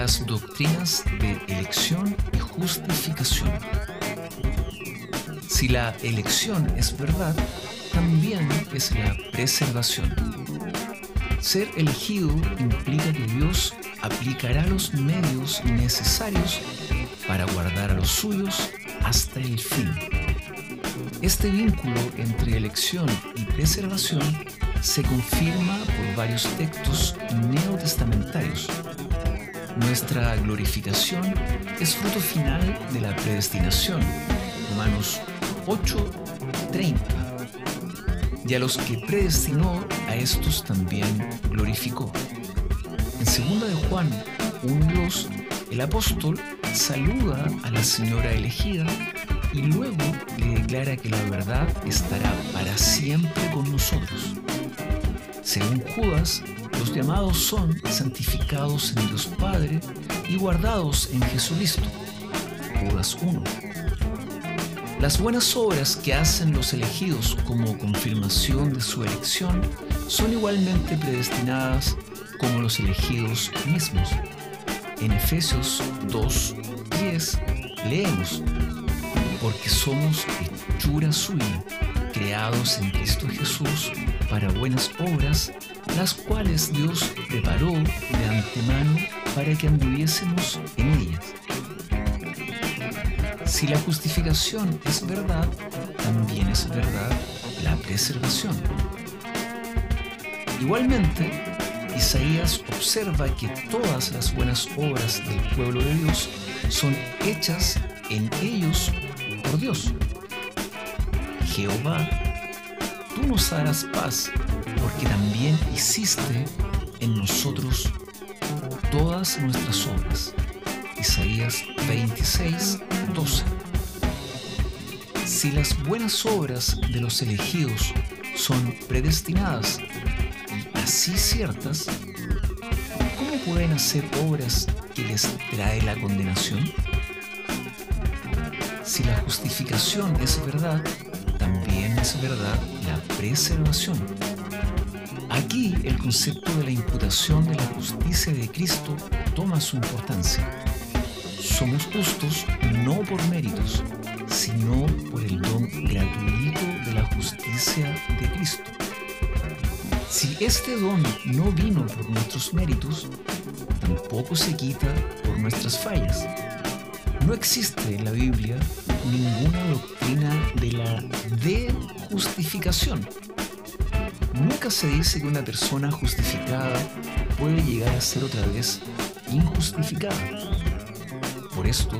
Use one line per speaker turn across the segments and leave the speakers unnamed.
las doctrinas de elección y justificación. Si la elección es verdad, también es la preservación. Ser elegido implica que Dios aplicará los medios necesarios para guardar a los suyos hasta el fin. Este vínculo entre elección y preservación se confirma por varios textos neotestamentarios. Nuestra glorificación es fruto final de la predestinación. Romanos 8:30. Y a los que predestinó, a estos también glorificó. En 2 de Juan 1:2, el apóstol saluda a la señora elegida y luego le declara que la verdad estará para siempre con nosotros. Según Judas, los llamados son santificados en Dios Padre y guardados en Jesucristo. Judas 1. Las buenas obras que hacen los elegidos como confirmación de su elección son igualmente predestinadas como los elegidos mismos. En Efesios 2.10 leemos, porque somos hechura suya, creados en Cristo Jesús para buenas obras, las cuales Dios preparó de antemano para que anduviésemos en ellas. Si la justificación es verdad, también es verdad la preservación. Igualmente, Isaías observa que todas las buenas obras del pueblo de Dios son hechas en ellos por Dios. Jehová tú nos darás paz, porque también hiciste en nosotros todas nuestras obras. Isaías 26, 12. Si las buenas obras de los elegidos son predestinadas y así ciertas, ¿cómo pueden hacer obras que les trae la condenación? Si la justificación es verdad, es verdad la preservación. Aquí el concepto de la imputación de la justicia de Cristo toma su importancia. Somos justos no por méritos, sino por el don gratuito de la justicia de Cristo. Si este don no vino por nuestros méritos, tampoco se quita por nuestras fallas. No existe en la Biblia ninguna doctrina de la de-justificación. Nunca se dice que una persona justificada puede llegar a ser otra vez injustificada. Por esto,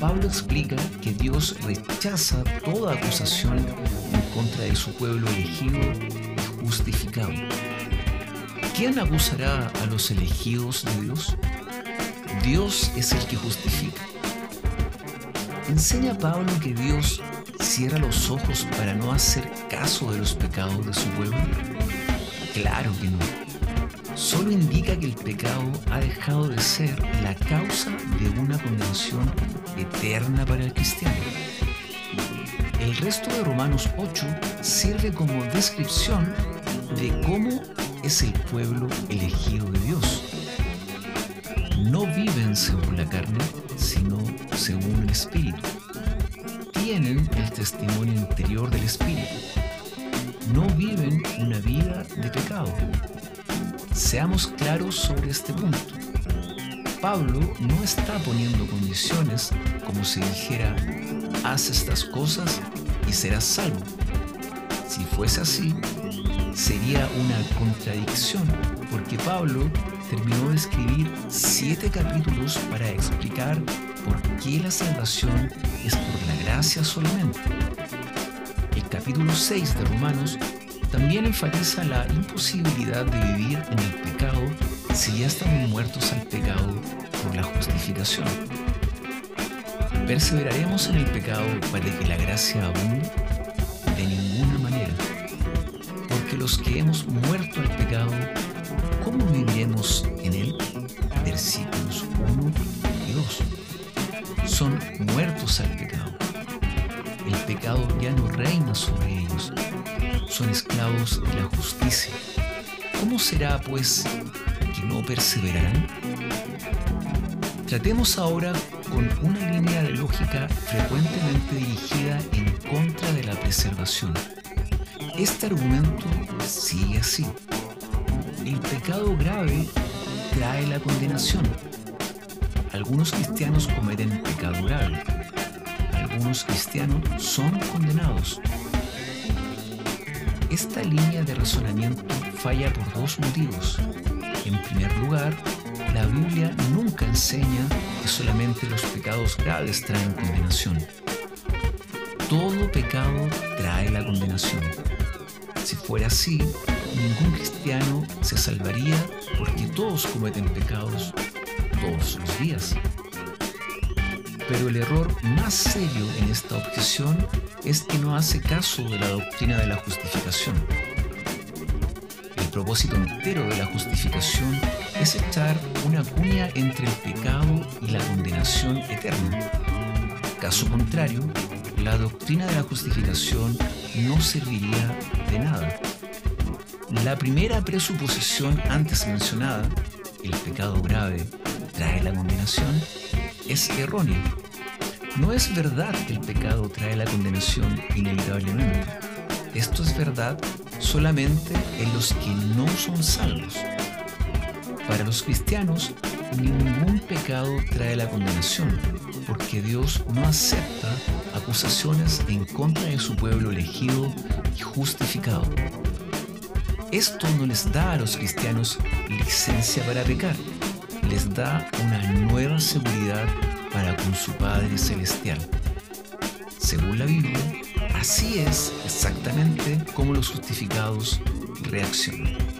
Pablo explica que Dios rechaza toda acusación en contra de su pueblo elegido y justificado. ¿Quién acusará a los elegidos de Dios? Dios es el que justifica. ¿Enseña Pablo que Dios cierra los ojos para no hacer caso de los pecados de su pueblo? Claro que no. Solo indica que el pecado ha dejado de ser la causa de una condenación eterna para el cristiano. El resto de Romanos 8 sirve como descripción de cómo es el pueblo elegido de Dios. No viven según la carne, sino según el Espíritu. Tienen el testimonio interior del Espíritu. No viven una vida de pecado. Seamos claros sobre este punto. Pablo no está poniendo condiciones como si dijera, haz estas cosas y serás salvo. Si fuese así, sería una contradicción, porque Pablo terminó de escribir siete capítulos para explicar por qué la salvación es por la gracia solamente. El capítulo 6 de Romanos también enfatiza la imposibilidad de vivir en el pecado si ya estamos muertos al pecado por la justificación. ¿Perseveraremos en el pecado para que la gracia abunde? De ninguna manera. Porque los que hemos muerto al pecado, ¿cómo viviremos en él? Versículos 1 y 2. Son muertos al pecado. El pecado ya no reina sobre ellos. Son esclavos de la justicia. ¿Cómo será, pues, que no perseverarán? Tratemos ahora con una línea de lógica frecuentemente dirigida en contra de la preservación. Este argumento sigue así. El pecado grave trae la condenación. Algunos cristianos cometen pecado grave. Algunos cristianos son condenados. Esta línea de razonamiento falla por dos motivos. En primer lugar, la Biblia nunca enseña que solamente los pecados graves traen condenación. Todo pecado trae la condenación. Si fuera así, ningún cristiano se salvaría porque todos cometen pecados todos los días. Pero el error más serio en esta objeción es que no hace caso de la doctrina de la justificación. El propósito entero de la justificación es echar una cuña entre el pecado y la condenación eterna. Caso contrario, la doctrina de la justificación no serviría de nada. La primera presuposición antes mencionada, el pecado grave trae la condenación, es errónea. No es verdad que el pecado trae la condenación inevitablemente. Esto es verdad solamente en los que no son salvos. Para los cristianos, ningún pecado trae la condenación, porque Dios no acepta acusaciones en contra de su pueblo elegido y justificado. Esto no les da a los cristianos licencia para pecar, les da una nueva seguridad para con su Padre Celestial. Según la Biblia, así es exactamente como los justificados reaccionan.